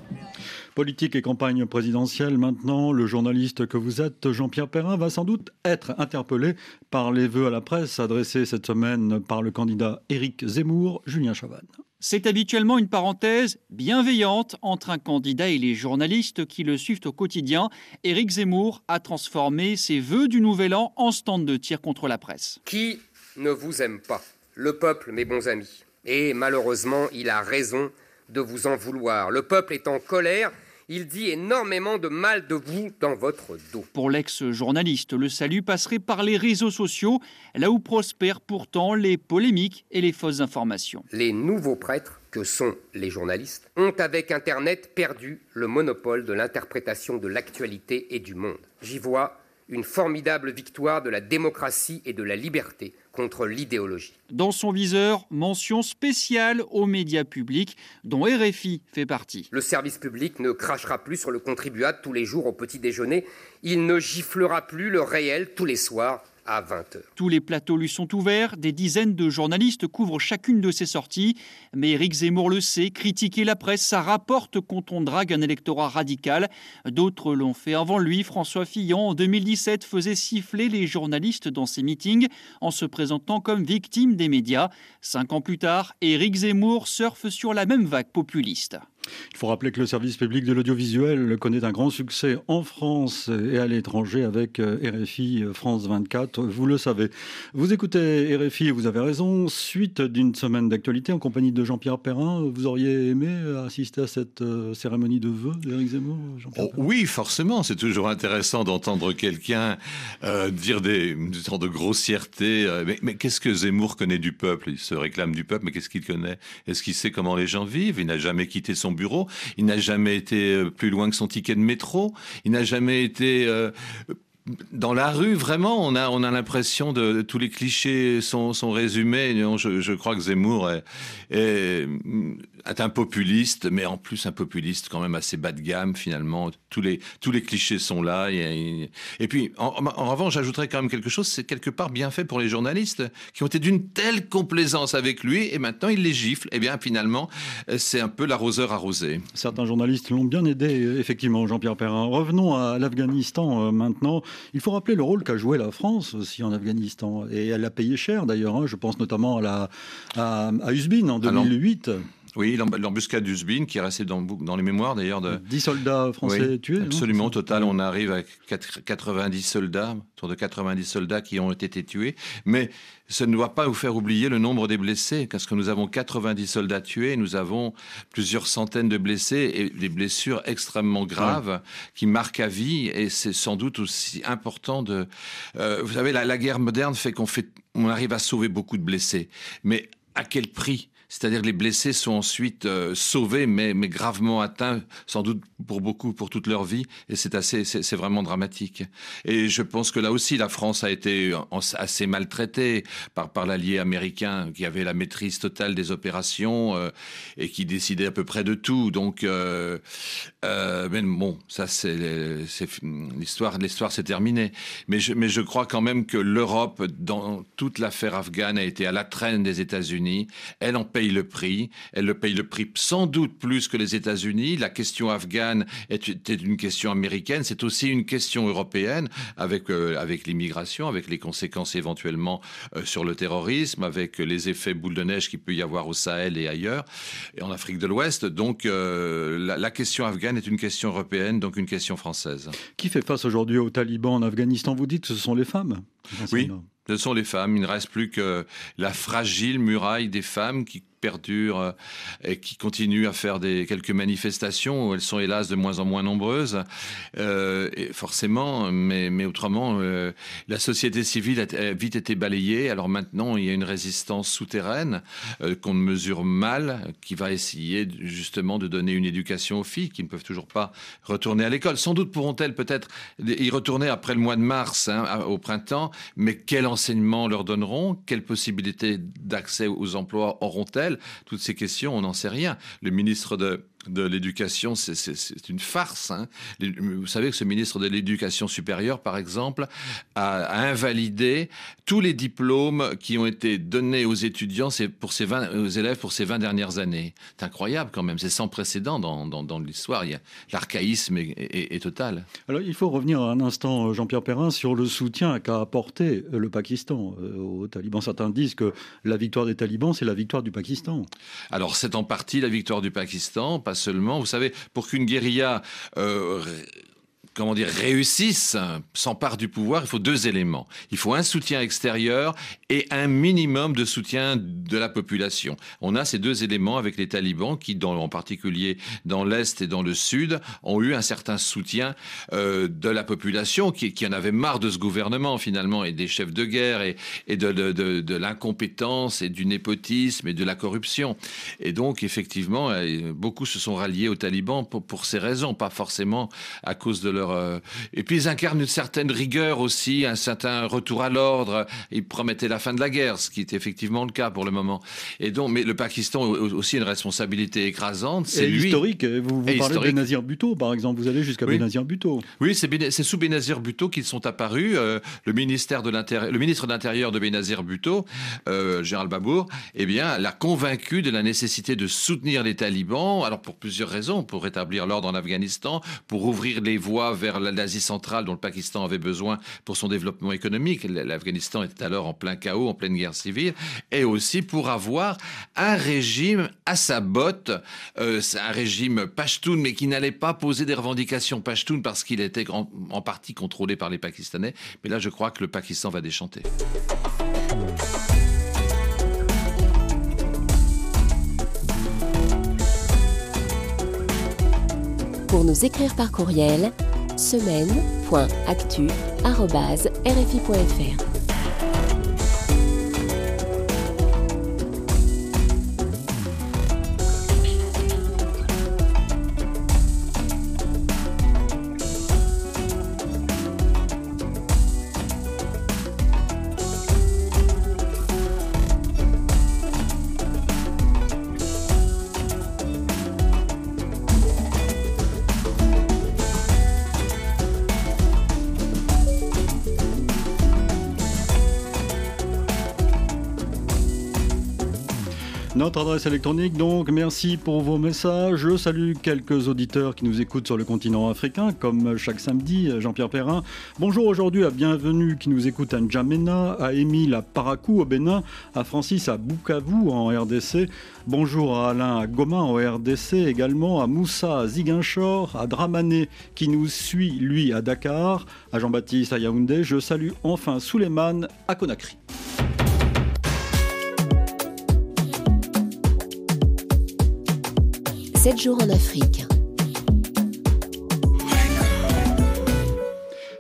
[SPEAKER 1] Politique et campagne présidentielle maintenant, le journaliste que vous êtes, Jean-Pierre Perrin, va sans doute être interpellé par les vœux à la presse adressés cette semaine par le candidat Éric Zemmour, Julien Chavannes.
[SPEAKER 14] C'est habituellement une parenthèse bienveillante entre un candidat et les journalistes qui le suivent au quotidien. Éric Zemmour a transformé ses vœux du Nouvel An en stand de tir contre la presse.
[SPEAKER 15] Qui ne vous aime pas Le peuple, mes bons amis? Et malheureusement, il a raison de vous en vouloir. Le peuple est en colère il dit énormément de mal de vous dans votre dos.
[SPEAKER 14] Pour l'ex-journaliste, le salut passerait par les réseaux sociaux, là où prospèrent pourtant les polémiques et les fausses informations.
[SPEAKER 15] Les nouveaux prêtres, que sont les journalistes, ont avec Internet perdu le monopole de l'interprétation de l'actualité et du monde. J'y vois une formidable victoire de la démocratie et de la liberté contre l'idéologie.
[SPEAKER 14] Dans son viseur, mention spéciale aux médias publics dont RFI fait partie.
[SPEAKER 15] Le service public ne crachera plus sur le contribuable tous les jours au petit déjeuner, il ne giflera plus le réel tous les soirs à 20h.
[SPEAKER 14] Tous les plateaux lui sont ouverts, des dizaines de journalistes couvrent chacune de ses sorties, mais Éric Zemmour le sait, critiquer la presse, ça rapporte quand on drague un électorat radical. D'autres l'ont fait avant lui, François Fillon en 2017 faisait siffler les journalistes dans ses meetings en se présentant comme victime des médias. Cinq ans plus tard, Éric Zemmour surfe sur la même vague populiste.
[SPEAKER 1] Il faut rappeler que le service public de l'audiovisuel connaît un grand succès en France et à l'étranger avec euh, RFI euh, France 24, vous le savez. Vous écoutez RFI vous avez raison, suite d'une semaine d'actualité en compagnie de Jean-Pierre Perrin, vous auriez aimé assister à cette euh, cérémonie de vœux d'Éric Zemmour
[SPEAKER 6] oh, Oui, forcément, c'est toujours intéressant d'entendre quelqu'un dire des, sortes de grossièreté. mais, mais qu'est-ce que Zemmour connaît du peuple? Il se réclame du peuple, mais qu'est-ce qu'il connaît? Est-ce qu'il sait comment les gens vivent? Il n'a jamais quitté son bureau. Il n'a jamais été euh, plus loin que son ticket de métro. Il n'a jamais été euh, dans la rue, vraiment, on a, on a l'impression de, tous les clichés sont, sont résumés. Je, crois que Zemmour est, un populiste, mais en plus un populiste quand même assez bas de gamme finalement. Tous les, tous les clichés sont là. Et, puis, en, en revanche, j'ajouterais quand même quelque chose, c'est quelque part bien fait pour les journalistes qui ont été d'une telle complaisance avec lui et maintenant il les gifle. Et eh bien finalement, c'est un peu l'arroseur arrosé.
[SPEAKER 1] Certains journalistes l'ont bien aidé, effectivement, Jean-Pierre Perrin. Revenons à l'Afghanistan euh, maintenant. Il faut rappeler le rôle qu'a joué la France aussi en Afghanistan. Et elle a payé cher d'ailleurs. Hein. Je pense notamment à, la, à, à Usbin en 2008.
[SPEAKER 6] Oui, l'embuscade d'Usbin, qui est restée dans, dans les mémoires d'ailleurs. De...
[SPEAKER 1] 10 soldats français tués
[SPEAKER 6] Absolument, au total, on arrive à 90 soldats, autour de 90 soldats qui ont été tués. Mais ça ne doit pas vous faire oublier le nombre des blessés, parce que nous avons 90 soldats tués, nous avons plusieurs centaines de blessés et des blessures extrêmement graves qui marquent à vie. Et c'est sans doute aussi important de. Euh, vous savez, la, la guerre moderne fait qu'on fait, on arrive à sauver beaucoup de blessés, mais à quel prix? C'est-à-dire que les blessés sont ensuite euh, sauvés, mais, gravement atteints, sans doute pour beaucoup, pour toute leur vie. Et c'est assez, c'est vraiment dramatique. Et je pense que là aussi, la France a été assez maltraitée par, l'allié américain qui avait la maîtrise totale des opérations euh, et qui décidait à peu près de tout. Donc, euh mais bon, ça c'est l'histoire. L'histoire s'est terminée. Mais je, mais je crois quand même que l'Europe, dans toute l'affaire afghane, a été à la traîne des États-Unis. Elle en paye le prix. Elle le paye le prix sans doute plus que les États-Unis. La question afghane était une question américaine. C'est aussi une question européenne avec, euh, avec l'immigration, avec les conséquences éventuellement euh, sur le terrorisme, avec les effets boule de neige qu'il peut y avoir au Sahel et ailleurs, et en Afrique de l'Ouest. Donc euh, la, question afghane est une question européenne, donc une question française.
[SPEAKER 1] Qui fait face aujourd'hui aux talibans en Afghanistan? Vous dites que ce sont les femmes
[SPEAKER 6] Oui, ce sont les femmes. Il ne reste plus que la fragile muraille des femmes qui perdure euh, et qui continue à faire des quelques manifestations. Elles sont hélas de moins en moins nombreuses, euh, forcément, mais, mais autrement, euh, la société civile a, vite été balayée. Alors maintenant, il y a une résistance souterraine qu'on mesure mal, qui va essayer justement de donner une éducation aux filles qui ne peuvent toujours pas retourner à l'école. Sans doute pourront-elles peut-être y retourner après le mois de mars, hein, au printemps, mais quel enseignement leur donneront? Quelles possibilités d'accès aux emplois auront-elles? Toutes ces questions, on n'en sait rien. Le ministre de de l'éducation, c'est une farce. Hein. Vous savez que ce ministre de l'éducation supérieure, par exemple, a, invalidé tous les diplômes qui ont été donnés aux étudiants pour ces 20, aux élèves pour ces 20 dernières années. C'est incroyable quand même, c'est sans précédent dans, dans, l'histoire. L'archaïsme est, total.
[SPEAKER 1] Alors il faut revenir un instant, Jean-Pierre Perrin, sur le soutien qu'a apporté le Pakistan euh, aux talibans. Certains disent que la victoire des talibans, c'est la victoire du Pakistan.
[SPEAKER 6] Alors c'est en partie la victoire du Pakistan, parce seulement. Vous savez, pour qu'une guérilla euh, comment dire, réussissent, s'emparent du pouvoir, il faut deux éléments. Il faut un soutien extérieur et un minimum de soutien de la population. On a ces deux éléments avec les talibans qui, en particulier dans l'Est et dans le Sud, ont eu un certain soutien euh, de la population qui, en avait marre de ce gouvernement finalement et des chefs de guerre et, de, l'incompétence et du népotisme et de la corruption. Et donc, effectivement, euh, beaucoup se sont ralliés aux talibans pour ces raisons, pas forcément à cause de leur euh, et puis ils incarnent une certaine rigueur aussi, un certain retour à l'ordre. Ils promettaient la fin de la guerre, ce qui est effectivement le cas pour le moment. Et donc, mais le Pakistan a aussi une responsabilité écrasante.
[SPEAKER 1] C'est historique. Vous, vous parlez de Benazir Bhutto, par exemple. Vous allez jusqu'à Benazir Bhutto.
[SPEAKER 6] Oui, c'est sous Benazir Bhutto qu'ils sont apparus. Euh, le ministère de l'intérieur, le ministre de l'Intérieur de Benazir Bhutto, euh, Gérald Babour, eh bien, l'a convaincu de la nécessité de soutenir les talibans. Alors pour plusieurs raisons, pour rétablir l'ordre en Afghanistan, pour ouvrir les voies vers l'Asie centrale dont le Pakistan avait besoin pour son développement économique. L'Afghanistan était alors en plein chaos, en pleine guerre civile, et aussi pour avoir un régime à sa botte, euh, un régime pashtun, mais qui n'allait pas poser des revendications pashtun parce qu'il était en, en partie contrôlé par les Pakistanais. Mais là, je crois que le Pakistan va déchanter.
[SPEAKER 2] Pour nous écrire par courriel, semaine.actu.rfi.fr.
[SPEAKER 1] Notre adresse électronique, donc, merci pour vos messages. Je salue quelques auditeurs qui nous écoutent sur le continent africain, comme chaque samedi, Jean-Pierre Perrin. Bonjour aujourd'hui à Bienvenue qui nous écoute à N'Djamena, à Émile à Parakou au Bénin, à Francis à Bukavu en RDC. Bonjour à Alain à Goma en RDC, également à Moussa à Ziguinchor, à Dramané qui nous suit lui à Dakar, à Jean-Baptiste à Yaoundé. Je salue enfin Souleymane à Conakry.
[SPEAKER 2] 7 jours en Afrique.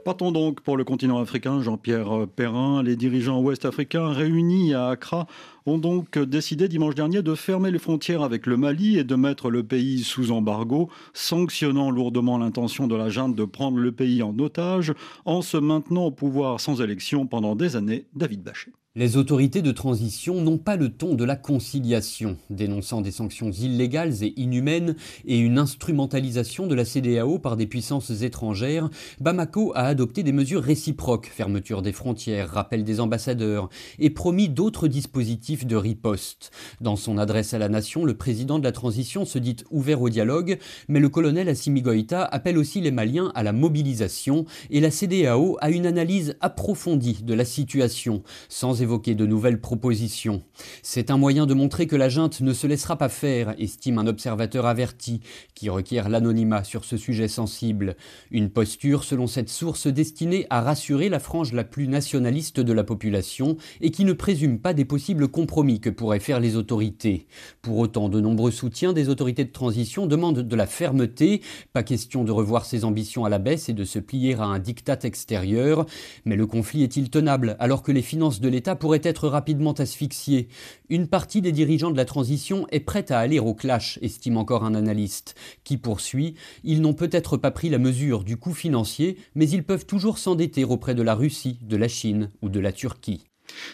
[SPEAKER 1] Partons donc pour le continent africain, Jean-Pierre Perrin. Les dirigeants ouest-africains réunis à Accra ont donc décidé dimanche dernier de fermer les frontières avec le Mali et de mettre le pays sous embargo, sanctionnant lourdement l'intention de la junte de prendre le pays en otage en se maintenant au pouvoir sans élection pendant des années. David Bachet.
[SPEAKER 16] Les autorités de transition n'ont pas le ton de la conciliation, dénonçant des sanctions illégales et inhumaines et une instrumentalisation de la CDAO par des puissances étrangères. Bamako a adopté des mesures réciproques, fermeture des frontières, rappel des ambassadeurs, et promis d'autres dispositifs de riposte. Dans son adresse à la nation, le président de la transition se dit ouvert au dialogue, mais le colonel Assimi Goïta appelle aussi les Maliens à la mobilisation et la CDAO à une analyse approfondie de la situation, sans évoquer de nouvelles propositions. C'est un moyen de montrer que la junte ne se laissera pas faire, estime un observateur averti, qui requiert l'anonymat sur ce sujet sensible. Une posture, selon cette source, destinée à rassurer la frange la plus nationaliste de la population et qui ne présume pas des possibles compromis que pourraient faire les autorités. Pour autant, de nombreux soutiens des autorités de transition demandent de la fermeté, pas question de revoir ses ambitions à la baisse et de se plier à un diktat extérieur. Mais le conflit est-il tenable alors que les finances de l'État pourrait être rapidement asphyxié. Une partie des dirigeants de la transition est prête à aller au clash, estime encore un analyste, qui poursuit Ils n'ont peut-être pas pris la mesure du coût financier, mais ils peuvent toujours s'endetter auprès de la Russie, de la Chine ou de la Turquie.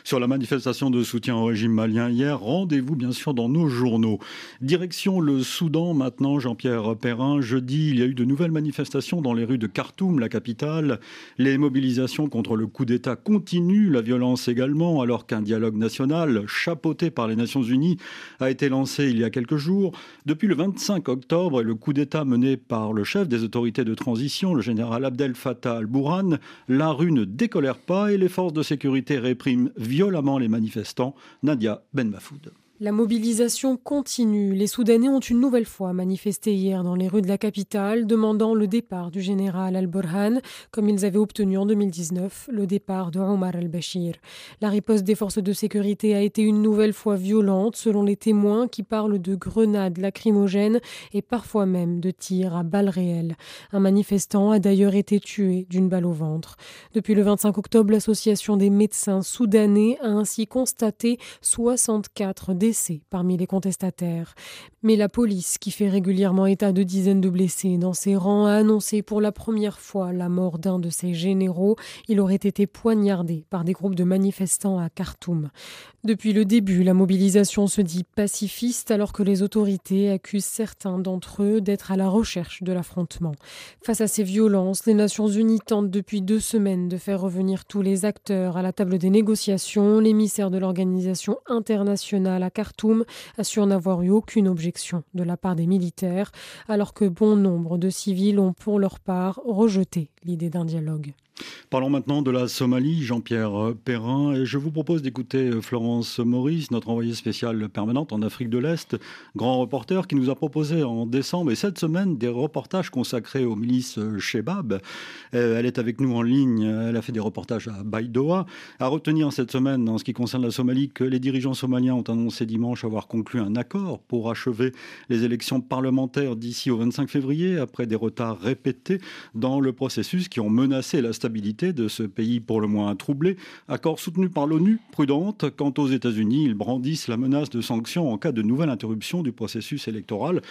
[SPEAKER 1] Sur la manifestation de soutien au régime malien hier, rendez-vous bien sûr dans nos journaux. Direction le Soudan maintenant, Jean-Pierre Perrin. Jeudi, il y a eu de nouvelles manifestations dans les rues de Khartoum, la capitale. Les mobilisations contre le coup d'État continuent, la violence également, alors qu'un dialogue national, chapeauté par les Nations Unies, a été lancé il y a quelques jours. Depuis le 25 octobre et le coup d'État mené par le chef des autorités de transition, le général Abdel Fattah al-Bourhan, la rue ne décolère pas et les forces de sécurité répriment violemment les manifestants. Nadia Ben Mafoud.
[SPEAKER 17] La mobilisation continue. Les Soudanais ont une nouvelle fois manifesté hier dans les rues de la capitale, demandant le départ du général al-Burhan, comme ils avaient obtenu en 2019 le départ de Omar al-Bashir. La riposte des forces de sécurité a été une nouvelle fois violente, selon les témoins qui parlent de grenades lacrymogènes et parfois même de tirs à balles réelles. Un manifestant a d'ailleurs été tué d'une balle au ventre. Depuis le 25 octobre, l'association des médecins soudanais a ainsi constaté 64 décès parmi les contestataires. Mais la police, qui fait régulièrement état de dizaines de blessés dans ses rangs, a annoncé pour la première fois la mort d'un de ses généraux. Il aurait été poignardé par des groupes de manifestants à Khartoum. Depuis le début, la mobilisation se dit pacifiste alors que les autorités accusent certains d'entre eux d'être à la recherche de l'affrontement. Face à ces violences, les Nations Unies tentent depuis deux semaines de faire revenir tous les acteurs à la table des négociations. L'émissaire de l'organisation internationale à Khartoum assure n'avoir eu aucune objection de la part des militaires, alors que bon nombre de civils ont pour leur part rejeté l'idée d'un dialogue.
[SPEAKER 1] Parlons maintenant de la Somalie, Jean-Pierre Perrin. Et je vous propose d'écouter Florence Maurice, notre envoyée spéciale permanente en Afrique de l'Est, grand reporter, qui nous a proposé en décembre et cette semaine des reportages consacrés aux milices Shebab. Euh, elle est avec nous en ligne. Elle a fait des reportages à Baïdoa. À retenir cette semaine, en ce qui concerne la Somalie, que les dirigeants somaliens ont annoncé dimanche avoir conclu un accord pour achever les élections parlementaires d'ici au 25 février, après des retards répétés dans le processus qui ont menacé la stabilité de ce pays pour le moins troublé. Accord soutenu par l'ONU, prudente. Quant aux États-Unis, ils brandissent la menace de sanctions en cas de nouvelle interruption du processus électoral.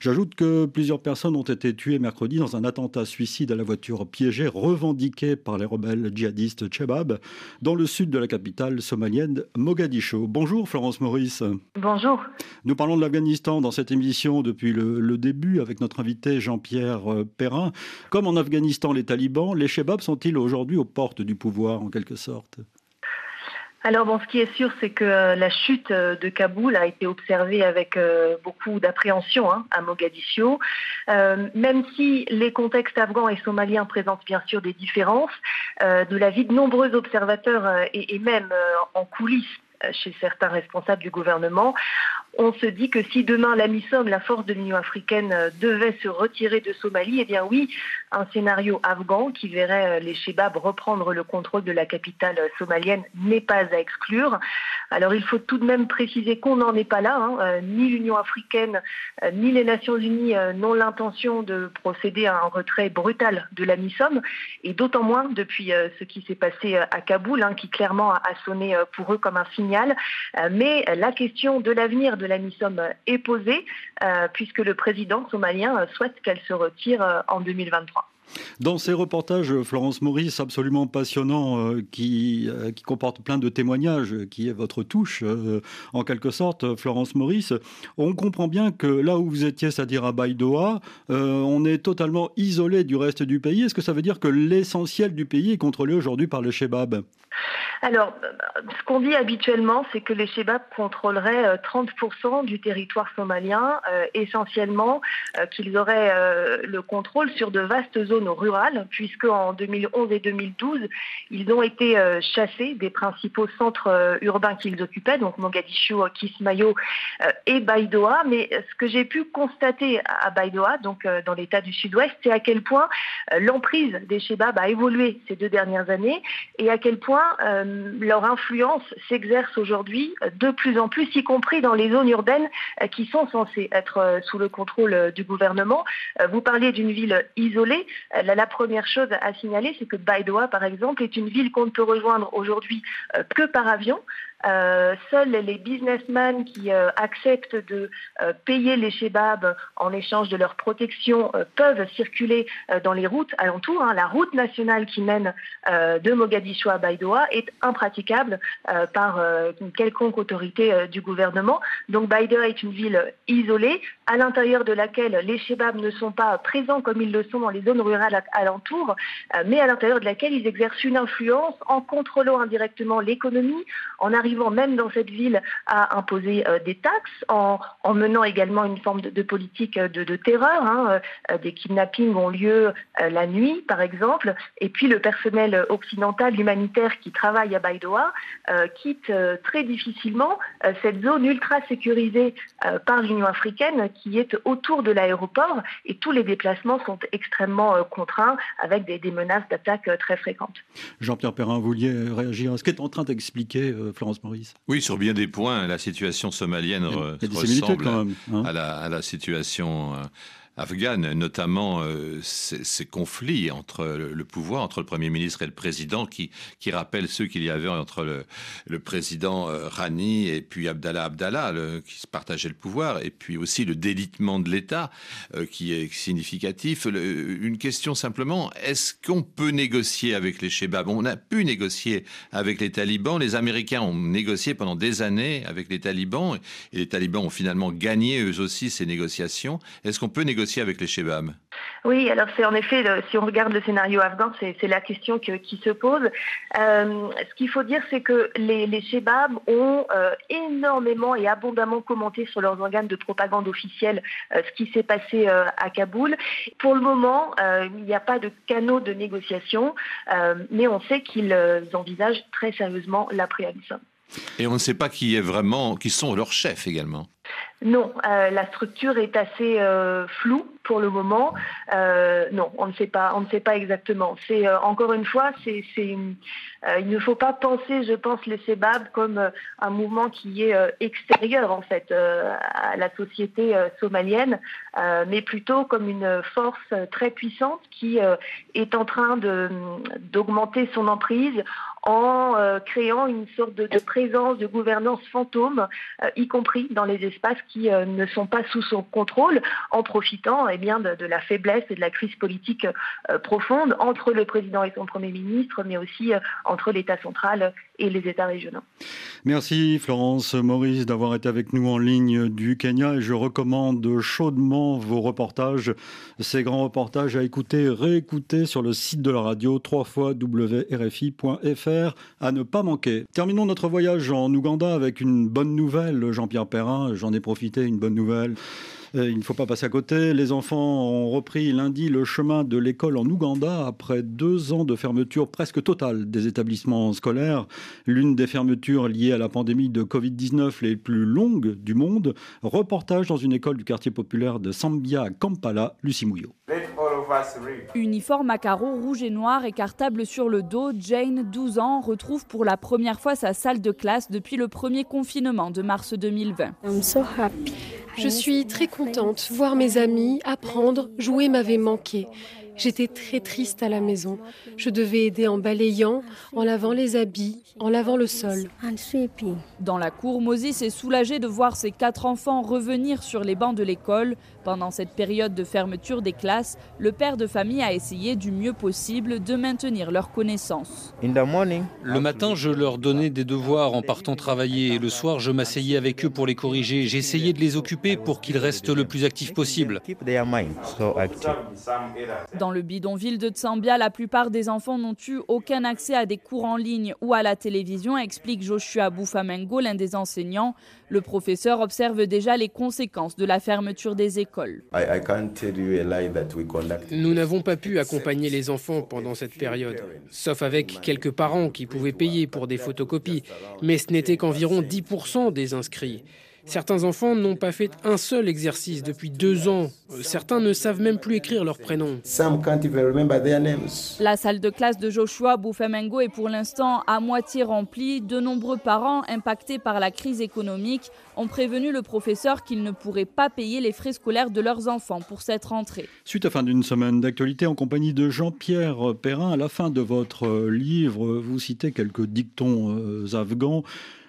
[SPEAKER 1] J'ajoute que plusieurs personnes ont été tuées mercredi dans un attentat suicide à la voiture piégée revendiqué par les rebelles djihadistes Chebab dans le sud de la capitale somalienne Mogadiscio. Bonjour Florence Maurice.
[SPEAKER 18] Bonjour.
[SPEAKER 1] Nous parlons de l'Afghanistan dans cette émission depuis le, le début avec notre invité Jean-Pierre Perrin. Comme en Afghanistan, les talibans, les Chebab sont aujourd'hui aux portes du pouvoir en quelque sorte?
[SPEAKER 18] Alors bon, ce qui est sûr, c'est que euh, la chute euh, de Kaboul a été observée avec euh, beaucoup d'appréhension hein, à Mogadiscio. même si les contextes afghans et somaliens présentent bien sûr des différences, de la vie de nombreux observateurs et, et même en coulisses chez certains responsables du gouvernement, on se dit que si demain la MISOM, la force de l'Union africaine, euh, devait se retirer de Somalie, eh bien oui, un scénario afghan qui verrait euh, les Shebab reprendre le contrôle de la capitale euh, somalienne n'est pas à exclure. Alors il faut tout de même préciser qu'on n'en est pas là. Hein. Ni l'Union africaine, ni les Nations unies n'ont l'intention de procéder à un retrait brutal de la MISOM, et d'autant moins depuis ce qui s'est passé à Kaboul, hein, qui clairement a sonné pour eux comme un signal. Mais la question de l'avenir de la MISOM est posée, euh, puisque le président somalien souhaite qu'elle se retire euh, en 2023.
[SPEAKER 1] Dans ces reportages, Florence Maurice, absolument passionnants, qui, qui comportent plein de témoignages, qui est votre touche, en quelque sorte, Florence Maurice, on comprend bien que là où vous étiez, c'est-à-dire à Baïdoa, on est totalement isolé du reste du pays. Est-ce que ça veut dire que l'essentiel du pays est contrôlé aujourd'hui par le Shebab?
[SPEAKER 18] Alors, ce qu'on dit habituellement, c'est que les Shebabs contrôleraient 30% euh, du territoire somalien, euh, essentiellement euh, qu'ils auraient le contrôle sur de vastes zones rurales, puisque en 2011 et 2012, ils ont été chassés des principaux centres urbains qu'ils occupaient, donc Mogadischu, Kismayo et Baïdoa. Mais ce que j'ai pu constater à Baïdoa, donc dans l'état du sud-ouest, c'est à quel point l'emprise des Shebabs a évolué ces deux dernières années et à quel point euh, leur influence s'exerce aujourd'hui de plus en plus, y compris dans les zones urbaines euh, qui sont censées être euh, sous le contrôle du gouvernement. Vous parliez d'une ville isolée. La, première chose à signaler, c'est que Baidoa, par exemple, est une ville qu'on ne peut rejoindre aujourd'hui que par avion. Euh, seuls les businessmen qui euh, acceptent de euh, payer les shebabs en échange de leur protection peuvent circuler dans les routes alentours. Hein. La route nationale qui mène de Mogadiscio à Baïdoa est impraticable par une quelconque autorité du gouvernement. Donc Baïdoa est une ville isolée à l'intérieur de laquelle les shebabs ne sont pas présents comme ils le sont dans les zones rurales alentours, mais à l'intérieur de laquelle ils exercent une influence en contrôlant indirectement l'économie, en arrivant même dans cette ville à imposer euh, des taxes, en, menant également une forme de, politique de, terreur. Hein, euh, des kidnappings ont lieu euh, la nuit, par exemple, et puis le personnel occidental humanitaire qui travaille à Baïdoa quitte très difficilement cette zone ultra sécurisée par l'Union africaine qui est autour de l'aéroport, et tous les déplacements sont extrêmement contraints avec des, menaces d'attaque très fréquentes.
[SPEAKER 1] Jean-Pierre Perrin, vous vouliez réagir à ce qu'est en train d'expliquer Florence Maurice
[SPEAKER 6] Oui, sur bien des points, la situation somalienne ressemble hein. à, la, situation euh, afghane, notamment euh, ces, conflits entre le, pouvoir, entre le Premier ministre et le président, qui, rappellent ceux qu'il y avait entre le, président euh, Rani et puis Abdallah Abdallah, qui se partageait le pouvoir, et puis aussi le délitement de l'État, euh, qui est significatif. une question simplement, est-ce qu'on peut négocier avec les Shebabs On a pu négocier avec les talibans, les Américains ont négocié pendant des années avec les talibans, et les talibans ont finalement gagné eux aussi ces négociations. Est-ce qu'on peut négocier avec les Shebabs
[SPEAKER 18] Oui, alors c'est en effet, si on regarde le scénario afghan, c'est la question qui se pose. Euh, ce qu'il faut dire, c'est que les, les ont euh, énormément et abondamment commenté sur leurs organes de propagande officielle euh, ce qui s'est passé à Kaboul. Pour le moment, il n'y a pas de canaux de négociation, mais on sait qu'ils envisagent très sérieusement la préaction.
[SPEAKER 6] Et on ne sait pas qui est vraiment, qui sont leurs chefs également.
[SPEAKER 18] Non, euh, la structure est assez euh, floue pour le moment. Euh, non, on ne sait pas, on ne sait pas exactement. C'est encore une fois, il ne faut pas penser, je pense, les Sebab comme un mouvement qui est extérieur en fait à la société somalienne, mais plutôt comme une force très puissante qui est en train d'augmenter son emprise en créant une sorte de, présence, de gouvernance fantôme, y compris dans les espaces qui euh, ne sont pas sous son contrôle, en profitant eh de, la faiblesse et de la crise politique euh, profonde entre le président et son Premier ministre, mais aussi euh, entre l'État central et les États régionaux.
[SPEAKER 1] Merci Florence Maurice d'avoir été avec nous en ligne du Kenya et je recommande chaudement vos reportages, ces grands reportages à écouter, réécouter sur le site de la radio www.rfi.fr à ne pas manquer. Terminons notre voyage en Ouganda avec une bonne nouvelle, Jean-Pierre Perrin, j'en ai profité, une bonne nouvelle. Euh, il ne faut pas passer à côté. Les enfants ont repris lundi le chemin de l'école en Ouganda après deux ans de fermeture presque totale des établissements scolaires. L'une des fermetures liées à la pandémie de Covid-19 les plus longues du monde. Reportage dans une école du quartier populaire de Sambia à Kampala, Lucie Mouillot.
[SPEAKER 19] Uniforme à carreaux rouge et noir et cartable sur le dos, Jane, 12 ans, retrouve pour la première fois sa salle de classe depuis le premier confinement de mars 2020.
[SPEAKER 17] Je suis très contente. Voir mes amis, apprendre, jouer m'avait manqué. J'étais très triste à la maison. Je devais aider en balayant, en lavant les habits, en lavant le sol.
[SPEAKER 19] Dans la cour, Moses est soulagé de voir ses quatre enfants revenir sur les bancs de l'école. Pendant cette période de fermeture des classes, le père de famille a essayé du mieux possible de maintenir leurs connaissances.
[SPEAKER 3] Le matin, je leur donnais des devoirs en partant travailler et le soir, je m'asseyais avec eux pour les corriger. J'essayais de les occuper pour qu'ils restent le plus actifs possible.
[SPEAKER 19] Dans le bidonville de Tsambia, la plupart des enfants n'ont eu aucun accès à des cours en ligne ou à la télévision, explique Joshua Boufamengo, l'un des enseignants. Le professeur observe déjà les conséquences de la fermeture des écoles.
[SPEAKER 20] Nous n'avons pas pu accompagner les enfants pendant cette période, sauf avec quelques parents qui pouvaient payer pour des photocopies, mais ce n'était qu'environ 10% des inscrits. Certains enfants n'ont pas fait un seul exercice depuis deux ans. Certains ne savent même plus écrire leur prénom.
[SPEAKER 19] La salle de classe de Joshua Boufemengo est pour l'instant à moitié remplie. De nombreux parents impactés par la crise économique ont prévenu le professeur qu'ils ne pourraient pas payer les frais scolaires de leurs enfants pour cette rentrée.
[SPEAKER 1] Suite à fin d'une semaine d'actualité en compagnie de Jean-Pierre Perrin, à la fin de votre livre, vous citez quelques dictons euh, afghans.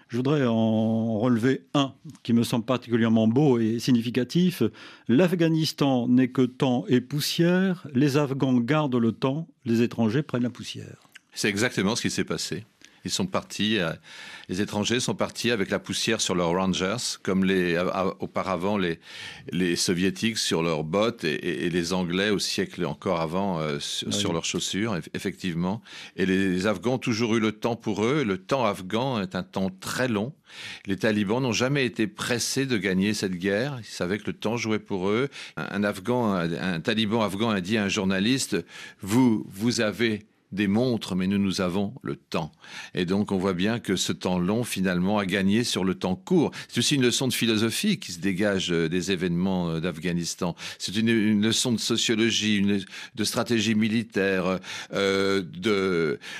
[SPEAKER 1] Je voudrais en relever un qui me semble particulièrement beau et significatif. L'Afghanistan n'est que temps et poussière, les Afghans gardent le temps, les étrangers prennent la poussière.
[SPEAKER 6] C'est exactement ce qui s'est passé. Ils sont partis, euh, les étrangers sont partis avec la poussière sur leurs Rangers, comme les, auparavant les, les soviétiques sur leurs bottes et, les Anglais au siècle encore avant euh, sur, leurs chaussures, effectivement. Et les, Afghans ont toujours eu le temps pour eux. Le temps afghan est un temps très long. Les talibans n'ont jamais été pressés de gagner cette guerre. Ils savaient que le temps jouait pour eux. Un, Afghan, un taliban afghan a dit à un journaliste, vous, vous avez des montres, mais nous, nous avons le temps. Et donc, on voit bien que ce temps long, finalement, a gagné sur le temps court. C'est aussi une leçon de philosophie qui se dégage euh, des événements euh, d'Afghanistan. C'est une, leçon de sociologie, de stratégie militaire, euh,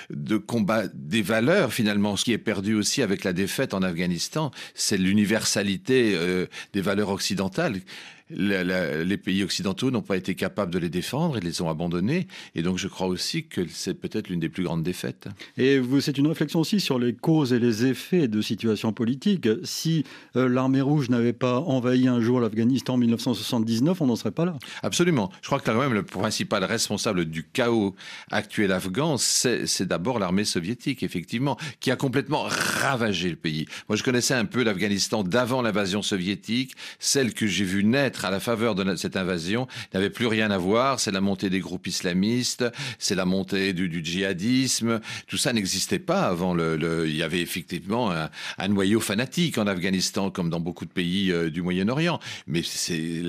[SPEAKER 6] de combat des valeurs, finalement. Ce qui est perdu aussi avec la défaite en Afghanistan, c'est l'universalité des valeurs occidentales les pays occidentaux n'ont pas été capables de les défendre, ils les ont abandonnés. Et donc je crois aussi que c'est peut-être l'une des plus grandes défaites.
[SPEAKER 1] Et c'est une réflexion aussi sur les causes et les effets de situations politiques. Si euh, l'armée rouge n'avait pas envahi un jour l'Afghanistan en 1979, on n'en serait pas là.
[SPEAKER 6] Absolument. Je crois que quand même le principal responsable du chaos actuel afghan, c'est d'abord l'armée soviétique, effectivement, qui a complètement ravagé le pays. Moi, je connaissais un peu l'Afghanistan d'avant l'invasion soviétique, celle que j'ai vue naître à la faveur de cette invasion n'avait plus rien à voir. C'est la montée des groupes islamistes, c'est la montée du, djihadisme. Tout ça n'existait pas avant. Le, il y avait effectivement un, noyau fanatique en Afghanistan, comme dans beaucoup de pays euh, du Moyen-Orient. Mais c'est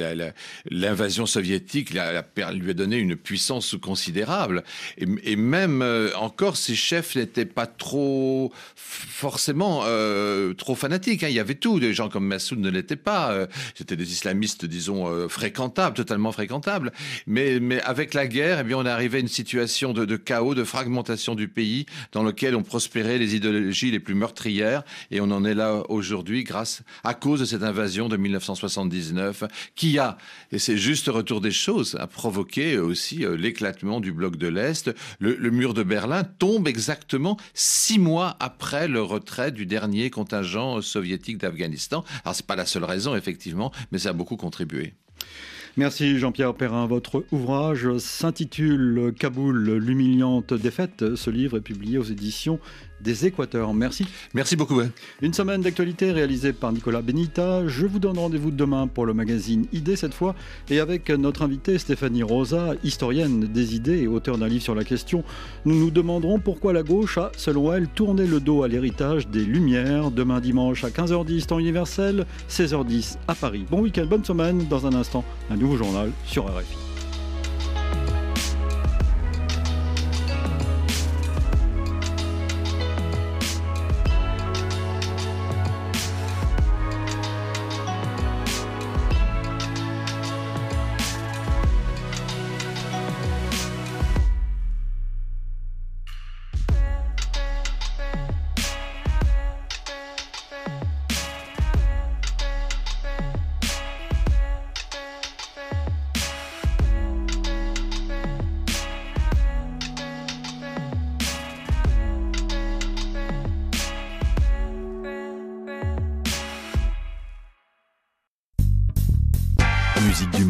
[SPEAKER 6] l'invasion soviétique lui a donné une puissance considérable. Et, même euh, encore, ses chefs n'étaient pas trop forcément euh, trop fanatiques. Hein. Il y avait tout. Des gens comme Massoud ne l'étaient pas. C'était des islamistes disons, euh, fréquentable, totalement fréquentable. Mais, mais avec la guerre, eh bien, on est arrivé à une situation de, chaos, de fragmentation du pays dans lequel ont prospéré les idéologies les plus meurtrières. Et on en est là aujourd'hui grâce, à cause de cette invasion de 1979 qui a, et c'est juste retour des choses, a provoqué aussi euh, l'éclatement du bloc de l'Est. Le, le mur de Berlin tombe exactement six mois après le retrait du dernier contingent soviétique d'Afghanistan. Alors c'est pas la seule raison effectivement, mais ça a beaucoup contribué.
[SPEAKER 1] Merci Jean-Pierre Perrin. Votre ouvrage s'intitule Kaboul, l'humiliante défaite. Ce livre est publié aux éditions des Équateurs. Merci.
[SPEAKER 6] Merci beaucoup.
[SPEAKER 1] Une semaine d'actualité réalisée par Nicolas Benita. Je vous donne rendez-vous demain pour le magazine Idées cette fois et avec notre invitée Stéphanie Rosa, historienne des idées et auteur d'un livre sur la question. Nous nous demanderons pourquoi la gauche a, selon elle, tourné le dos à l'héritage des Lumières. Demain dimanche à 15h10 temps universel, 16h10 à Paris. Bon week-end, bonne semaine. Dans un instant, un nouveau journal sur RFI.